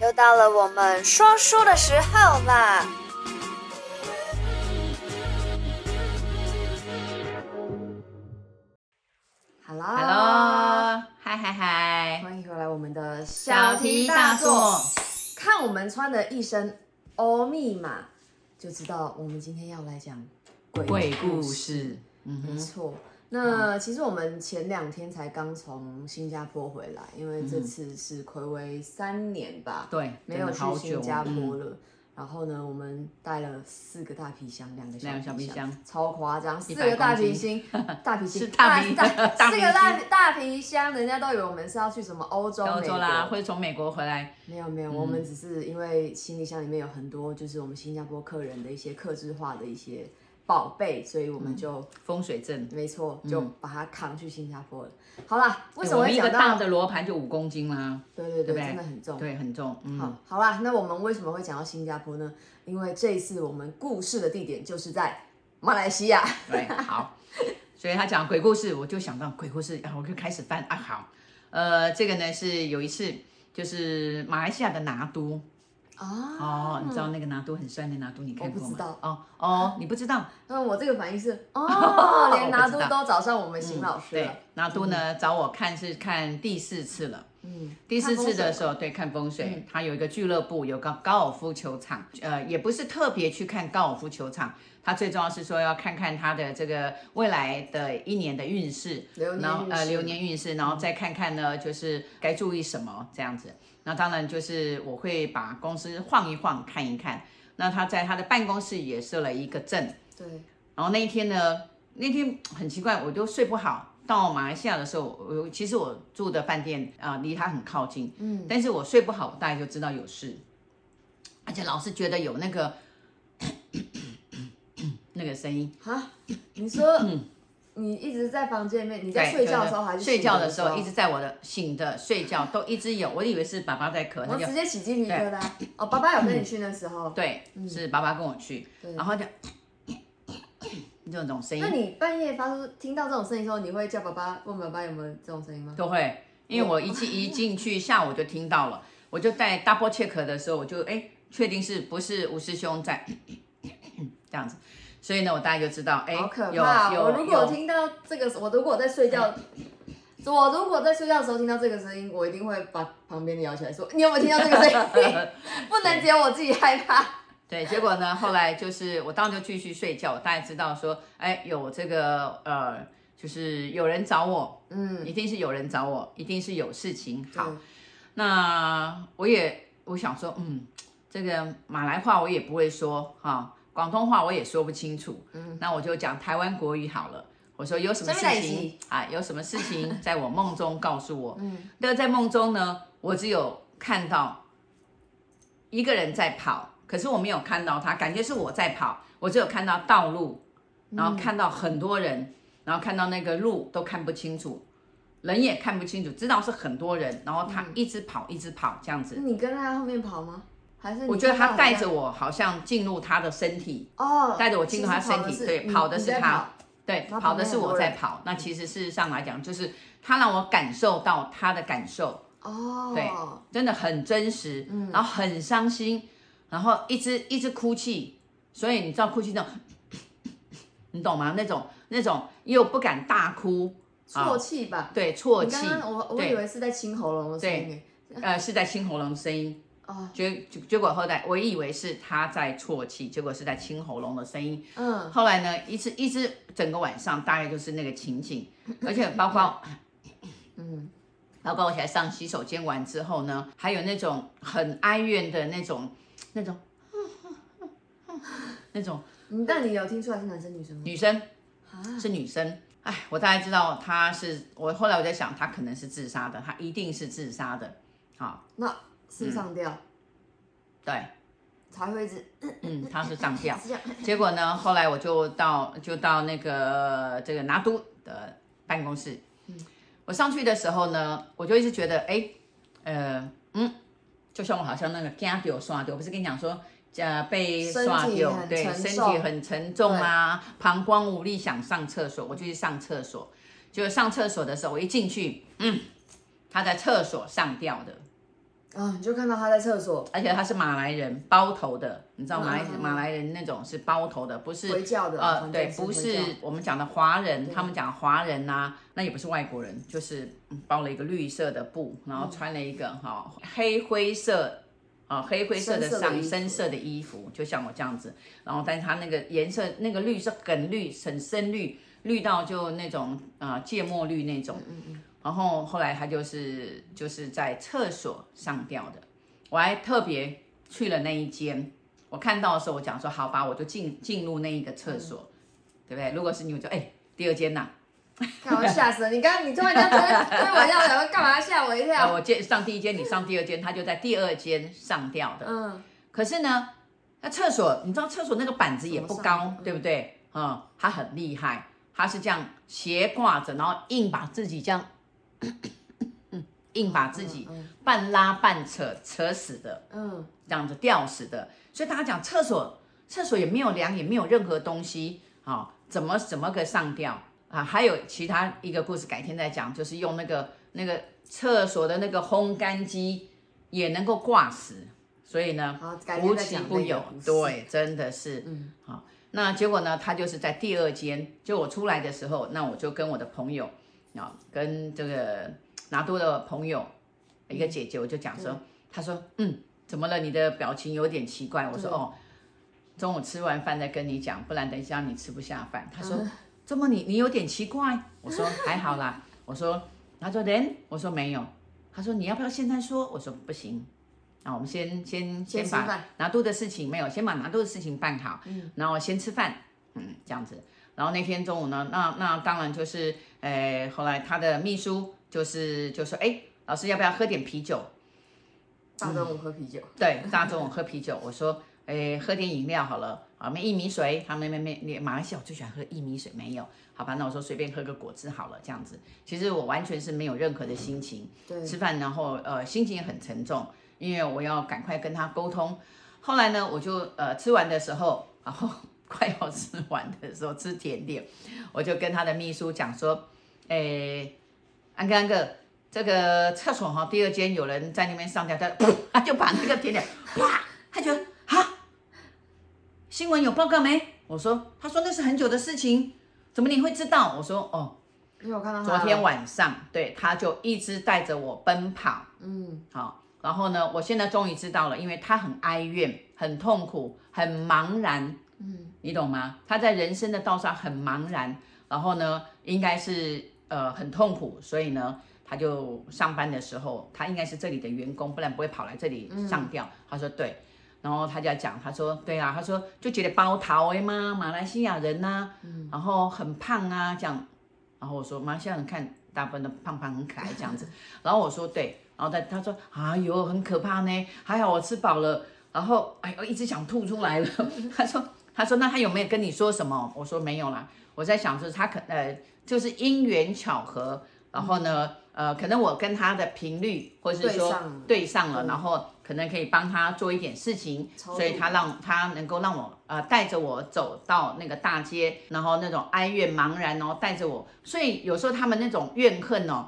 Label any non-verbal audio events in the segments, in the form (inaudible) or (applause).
又到了我们说书的时候啦！Hello，嗨嗨嗨，欢迎回来我们的小题大做。看我们穿的一身欧密码，就知道我们今天要来讲鬼鬼故事。嗯，没错。那其实我们前两天才刚从新加坡回来，因为这次是暌违三年吧，对，没有去新加坡了。然后呢，我们带了四个大皮箱，两个小皮箱，超夸张，四个 (laughs) 大皮箱，大皮箱，大皮大，(laughs) 四个大大皮箱，人家都以为我们是要去什么欧洲、欧洲啦，或者从美国回来。没有没有，我们只是因为行李箱里面有很多，就是我们新加坡客人的一些客制化的一些。宝贝，所以我们就、嗯、风水阵，没错，就把它扛去新加坡了。嗯、好啦，为什么会讲到、欸、一个大的罗盘就五公斤啦？对对对，对对真的很重，对，很重。嗯，好，好啦，那我们为什么会讲到新加坡呢？因为这一次我们故事的地点就是在马来西亚。对，好，所以他讲鬼故事，我就想到鬼故事，然后我就开始翻啊。好，呃，这个呢是有一次，就是马来西亚的拿督。哦，哦，你知道那个拿督很帅的拿督，你看过吗？我不知道。哦哦，你不知道？那我这个反应是 (laughs) 哦，连拿督都找上我们邢老师了。对，拿督呢找我看是看第四次了。嗯，第四次的时候，对，看风水。他有一个俱乐部，有个高尔夫球场。呃，也不是特别去看高尔夫球场，他最重要是说要看看他的这个未来的一年的运势，然后呃流年运势，然后再看看呢，就是该注意什么这样子。那当然就是我会把公司晃一晃，看一看。那他在他的办公室也设了一个阵。对。然后那一天呢，那天很奇怪，我就睡不好。到马来西亚的时候，我其实我住的饭店啊，离他很靠近。嗯。但是我睡不好，我大概就知道有事，而且老是觉得有那个 (coughs) 那个声音。哈？你说？嗯你一直在房间里面，你在睡觉的时候还是睡觉的时候，一直在我的醒的睡觉都一直有，我以为是爸爸在咳，我直接起鸡皮疙瘩。哦，爸爸有跟你去那时候？对，是爸爸跟我去，然后就 (coughs) 这种声音。那你半夜发出听到这种声音的时候，你会叫爸爸问爸爸有没有这种声音吗？都会，因为我一进一进去下午就听到了，我就在 double check 的时候，我就哎确定是不是吴师兄在 (coughs) 这样子。所以呢，我大概就知道，哎，好可怕！我如果听到这个，我如果在睡觉，(laughs) 我如果在睡觉的时候听到这个声音，我一定会把旁边的摇起来说：“你有没有听到这个声音？” (laughs) 不能只有我自己害怕。对，结果呢，后来就是我当然就继续睡觉，我大概知道说，哎，有这个呃，就是有人找我，嗯，一定是有人找我，一定是有事情。好，那我也我想说，嗯，这个马来话我也不会说，哈。广东话我也说不清楚，嗯，那我就讲台湾国语好了。我说有什么事情啊？有什么事情 (laughs) 在我梦中告诉我？嗯，那在梦中呢，我只有看到一个人在跑，可是我没有看到他，感觉是我在跑。我只有看到道路，然后看到很多人，然后看到那个路都看不清楚，人也看不清楚，知道是很多人，然后他一直跑，一直跑这样子。你跟他后面跑吗？我觉得他带着我，好像进入他的身体哦，带着我进入他身体，对，跑的是他，对，跑的是我在跑。那其实事实上来讲，就是他让我感受到他的感受哦，对，真的很真实，然后很伤心，然后一直一直哭泣，所以你知道哭泣那种，你懂吗？那种那种又不敢大哭，啜泣吧，对，啜泣。我我以为是在清喉咙的声音，呃，是在清喉咙的声音。哦，结结果后来我以为是他在啜泣，结果是在清喉咙的声音。嗯，后来呢，一直一直整个晚上大概就是那个情景，而且包括，嗯，(clears throat) 包括我起来上洗手间完之后呢，还有那种很哀怨的那种那种，那种。(laughs) 那你有听出来是男生女生吗？女生，是女生。哎，我大概知道他是我后来我在想，他可能是自杀的，他一定是自杀的。好，那。是上吊，嗯、对，才会一直，嗯，他是上吊。结果呢，后来我就到就到那个这个拿督的办公室。嗯，我上去的时候呢，我就一直觉得，哎，呃，嗯，就像我好像那个惊掉刷掉，我不是跟你讲说，呃，被刷掉，对，身体很沉重啊，膀胱无力，想上厕所，我就去上厕所。就上厕所的时候，我一进去，嗯，他在厕所上吊的。啊，你就看到他在厕所，而且他是马来人，包头的，你知道马来马来人那种是包头的，不是回教的，呃，对，不是我们讲的华人，他们讲华人呐，那也不是外国人，就是包了一个绿色的布，然后穿了一个哈黑灰色，啊黑灰色的上深色的衣服，就像我这样子，然后但是他那个颜色那个绿色很绿，很深绿，绿到就那种啊芥末绿那种。然后后来他就是就是在厕所上吊的，我还特别去了那一间，我看到的时候我讲说好吧，我就进进入那一个厕所，嗯、对不对？如果是你，我就哎第二间呐，看我吓死了！你刚刚你突然间开开玩笑，我想说干嘛吓我一跳？(laughs) 我接上第一间，你上第二间，他就在第二间上吊的。嗯，可是呢，那厕所你知道厕所那个板子也不高，对不对？嗯，他很厉害，他是这样斜挂着，然后硬把自己这样。(coughs) 硬把自己半拉半扯扯死的，嗯，这样子吊死的。所以大家讲厕所，厕所也没有梁，也没有任何东西，好，怎么怎么个上吊啊？还有其他一个故事，改天再讲，就是用那个那个厕所的那个烘干机也能够挂死。所以呢，无奇不有，对，真的是，嗯，好。那结果呢，他就是在第二间，就我出来的时候，那我就跟我的朋友。啊，跟这个拿督的朋友，一个姐姐，我就讲说，她说，嗯，怎么了？你的表情有点奇怪。我说，哦，中午吃完饭再跟你讲，不然等一下你吃不下饭。她说，怎么你你有点奇怪？我说还好啦。我说，她说人？我说没有。她说你要不要现在说？我说不行。那我们先先先把拿督的事情没有，先把拿督的事情办好，嗯，然后先吃饭，嗯，这样子。然后那天中午呢，那那当然就是，诶，后来他的秘书就是就说，哎，老师要不要喝点啤酒？大中午喝啤酒？对，大中午喝啤酒。我说，诶，喝点饮料好了，啊，没薏米水，他们没没没，马来西亚我最喜欢喝薏米水，没有，好吧，那我说随便喝个果汁好了，这样子。其实我完全是没有任何的心情，对，吃饭然后呃心情也很沉重，因为我要赶快跟他沟通。后来呢，我就呃吃完的时候，然后。(laughs) 快要吃完的时候，吃甜点，我就跟他的秘书讲说：“诶，安哥安哥，这个厕所哈，第二间有人在那边上吊，他 (coughs) 他就把那个甜点，哇，他就哈，新闻有报告没？我说，他说那是很久的事情，怎么你会知道？我说哦，因为我看到昨天晚上，对，他就一直带着我奔跑，嗯，好，然后呢，我现在终于知道了，因为他很哀怨，很痛苦，很茫然。”嗯，你懂吗？他在人生的道上很茫然，然后呢，应该是呃很痛苦，所以呢，他就上班的时候，他应该是这里的员工，不然不会跑来这里上吊。嗯、他说对，然后他就要讲，他说对啊，他说就觉得包头的嘛，马来西亚人呐、啊，嗯、然后很胖啊，这样，然后我说马来西亚人看大部分的胖胖很可爱这样子，(laughs) 然后我说对，然后他他说哎呦很可怕呢，还好我吃饱了，然后哎我一直想吐出来了，(laughs) 他说。他说：“那他有没有跟你说什么？”我说：“没有啦。”我在想，就是他可呃，就是因缘巧合，然后呢，呃，可能我跟他的频率，或者是说对上，了，然后可能可以帮他做一点事情，所以他让他能够让我呃带着我走到那个大街，然后那种哀怨茫然，然后带着我。所以有时候他们那种怨恨哦，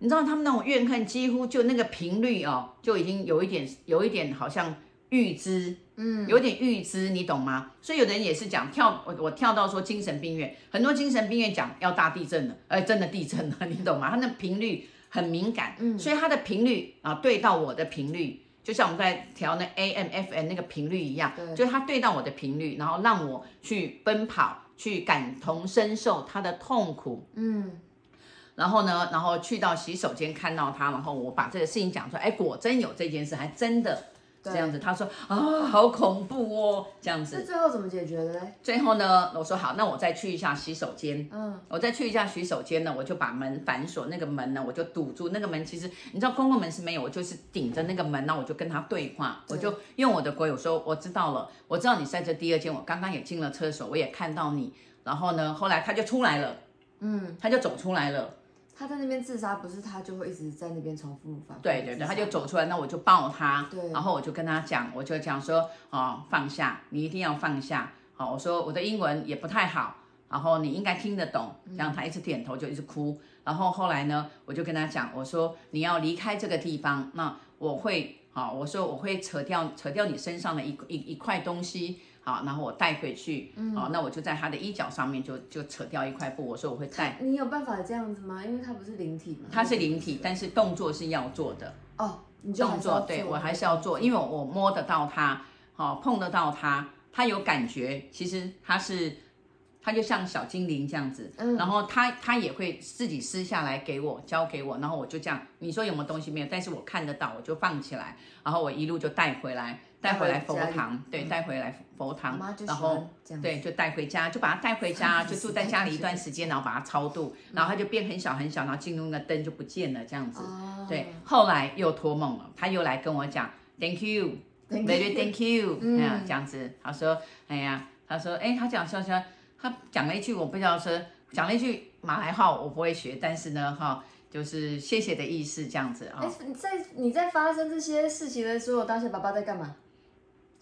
你知道他们那种怨恨几乎就那个频率哦，就已经有一点有一点好像。预知，嗯，有点预知，你懂吗？所以有的人也是讲跳，我我跳到说精神病院，很多精神病院讲要大地震了，哎，真的地震了，(laughs) 你懂吗？它那频率很敏感，嗯，所以它的频率啊对到我的频率，就像我们在调那 AM、FM 那个频率一样，对，就是它对到我的频率，然后让我去奔跑，去感同身受他的痛苦，嗯，然后呢，然后去到洗手间看到他，然后我把这个事情讲出来，哎，果真有这件事，还真的。这样子，他说啊，好恐怖哦，这样子。那最后怎么解决的嘞？最后呢，我说好，那我再去一下洗手间。嗯，我再去一下洗手间呢，我就把门反锁，那个门呢，我就堵住。那个门其实你知道，公共门是没有，我就是顶着那个门，那我就跟他对话，对我就用我的国语我说，我知道了，我知道你在这第二间，我刚刚也进了厕所，我也看到你。然后呢，后来他就出来了，嗯，他就走出来了。他在那边自杀，不是他就会一直在那边重复反复。对对对，他就走出来，那我就抱他，对然后我就跟他讲，我就讲说，哦，放下，你一定要放下。好，我说我的英文也不太好，然后你应该听得懂。这样他一直点头，就一直哭。嗯、然后后来呢，我就跟他讲，我说你要离开这个地方，那我会好，我说我会扯掉扯掉你身上的一一一块东西，好，然后我带回去，嗯，好，那我就在他的衣角上面就就扯掉一块布，我说我会带。你有办法这样子吗？因为他不是灵体吗？他是灵体，但是动作是要做的。哦，你就动作对我还是要做，因为我摸得到他，好，碰得到他，他有感觉，其实他是。他就像小精灵这样子，嗯、然后他他也会自己撕下来给我，交给我，然后我就这样，你说有没有东西没有？但是我看得到，我就放起来，然后我一路就带回来，带回来佛堂，对，带回来佛堂，然后对，就带回家，就把它带回家，(laughs) 就住在家里一段时间，然后把它超度，然后他就变很小很小，然后进入那灯就不见了，这样子，对，后来又托梦了，他又来跟我讲，Thank you，very (laughs) thank you，这样这样子，他说，哎呀，他说，哎，他讲笑笑。他讲了一句，我不知道说讲了一句马来话，我不会学，但是呢，哈，就是谢谢的意思这样子啊。你在你在发生这些事情的时候，当时爸爸在干嘛？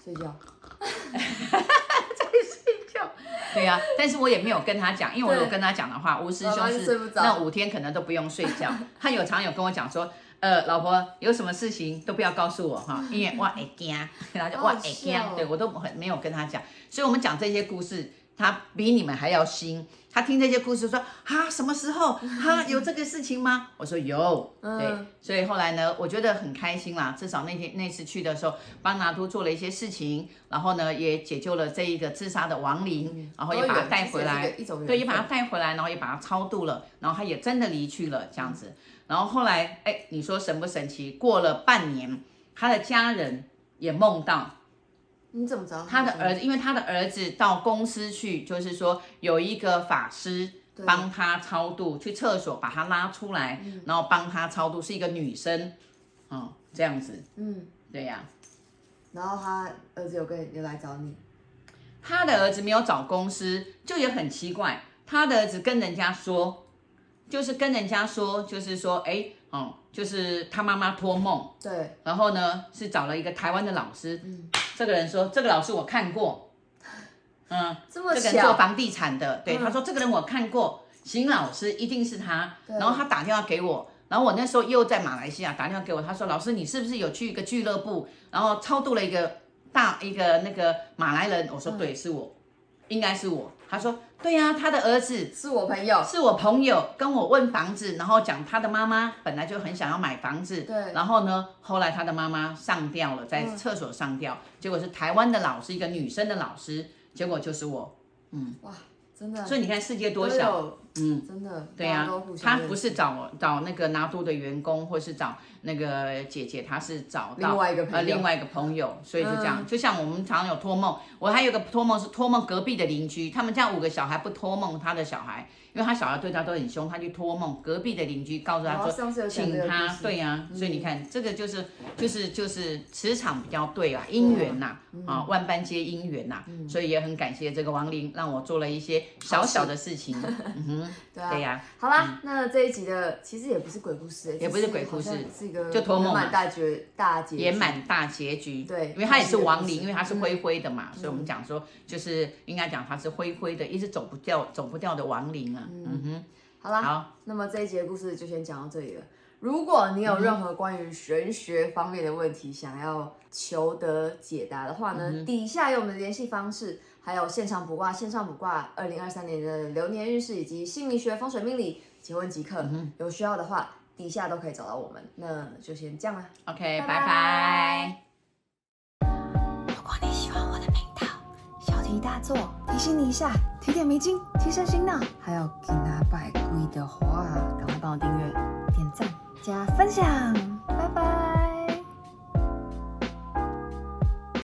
睡觉。(laughs) 在睡觉。对呀、啊，但是我也没有跟他讲，因为我有跟他讲的话，吴师兄是那五天可能都不用睡觉。他有常有跟我讲说，呃，老婆有什么事情都不要告诉我哈，(laughs) 因为我会惊，然后就我会惊，对我都很没有跟他讲，所以我们讲这些故事。他比你们还要新，他听这些故事说啊，什么时候 (laughs) 哈有这个事情吗？我说有，对，所以后来呢，我觉得很开心啦。至少那天那次去的时候，帮拿督做了一些事情，然后呢，也解救了这一个自杀的亡灵，然后也把他带回来，对，也把他带回来，然后也把他超度了，然后他也真的离去了这样子。然后后来，哎，你说神不神奇？过了半年，他的家人也梦到。你怎么知道他的儿子？因为他的儿子到公司去，就是说有一个法师帮他超度，去厕所把他拉出来，嗯、然后帮他超度，是一个女生，哦，这样子，嗯，对呀、啊。然后他儿子有跟有来找你，他的儿子没有找公司，就也很奇怪。他的儿子跟人家说，就是跟人家说，就是说，哎，哦。就是他妈妈托梦，对，然后呢是找了一个台湾的老师，嗯，这个人说这个老师我看过，嗯，这么巧，这个人做房地产的，对，他说这个人我看过，邢老师一定是他，然后他打电话给我，然后我那时候又在马来西亚打电话给我，他说老师你是不是有去一个俱乐部，然后超度了一个大一个那个马来人，我说对，是我，应该是我。他说：“对呀、啊，他的儿子是我朋友，是我朋友跟我问房子，然后讲他的妈妈本来就很想要买房子，对，然后呢，后来他的妈妈上吊了，在厕所上吊，嗯、结果是台湾的老师，一个女生的老师，结果就是我，嗯，哇，真的，所以你看世界多小。”嗯，真的，对呀、啊，他不是找找那个拿督的员工，或是找那个姐姐，他是找到另外一个呃另外一个朋友，所以就这样，嗯、就像我们常常有托梦，我还有个托梦是托梦隔壁的邻居，他们家五个小孩不托梦他的小孩。因为他小孩对他都很凶，他就托梦隔壁的邻居告诉他说，请他，对呀，所以你看这个就是就是就是磁场比较对啊，姻缘呐，啊万般皆姻缘呐，所以也很感谢这个王林让我做了一些小小的事情，嗯哼，对呀，好啦，那这一集的其实也不是鬼故事，也不是鬼故事，是一个就托梦嘛，大结大结圆满大结局，对，因为它也是亡灵，因为它是灰灰的嘛，所以我们讲说就是应该讲它是灰灰的，一直走不掉走不掉的亡灵啊。嗯。哼，好啦，好，那么这一集的故事就先讲到这里了。如果你有任何关于玄学方面的问题想要求得解答的话呢，嗯、底下有我们的联系方式，还有现场卜卦、线上卜卦、二零二三年的流年运势以及姓名学、风水命理、结婚即刻，嗯、有需要的话，底下都可以找到我们。那就先这样了，OK，拜拜。如果你喜欢我的频道，小题大做，提醒你一下。提点迷津，提升心脑，还有给拿百贵的话，赶快帮我订阅、点赞、加分享。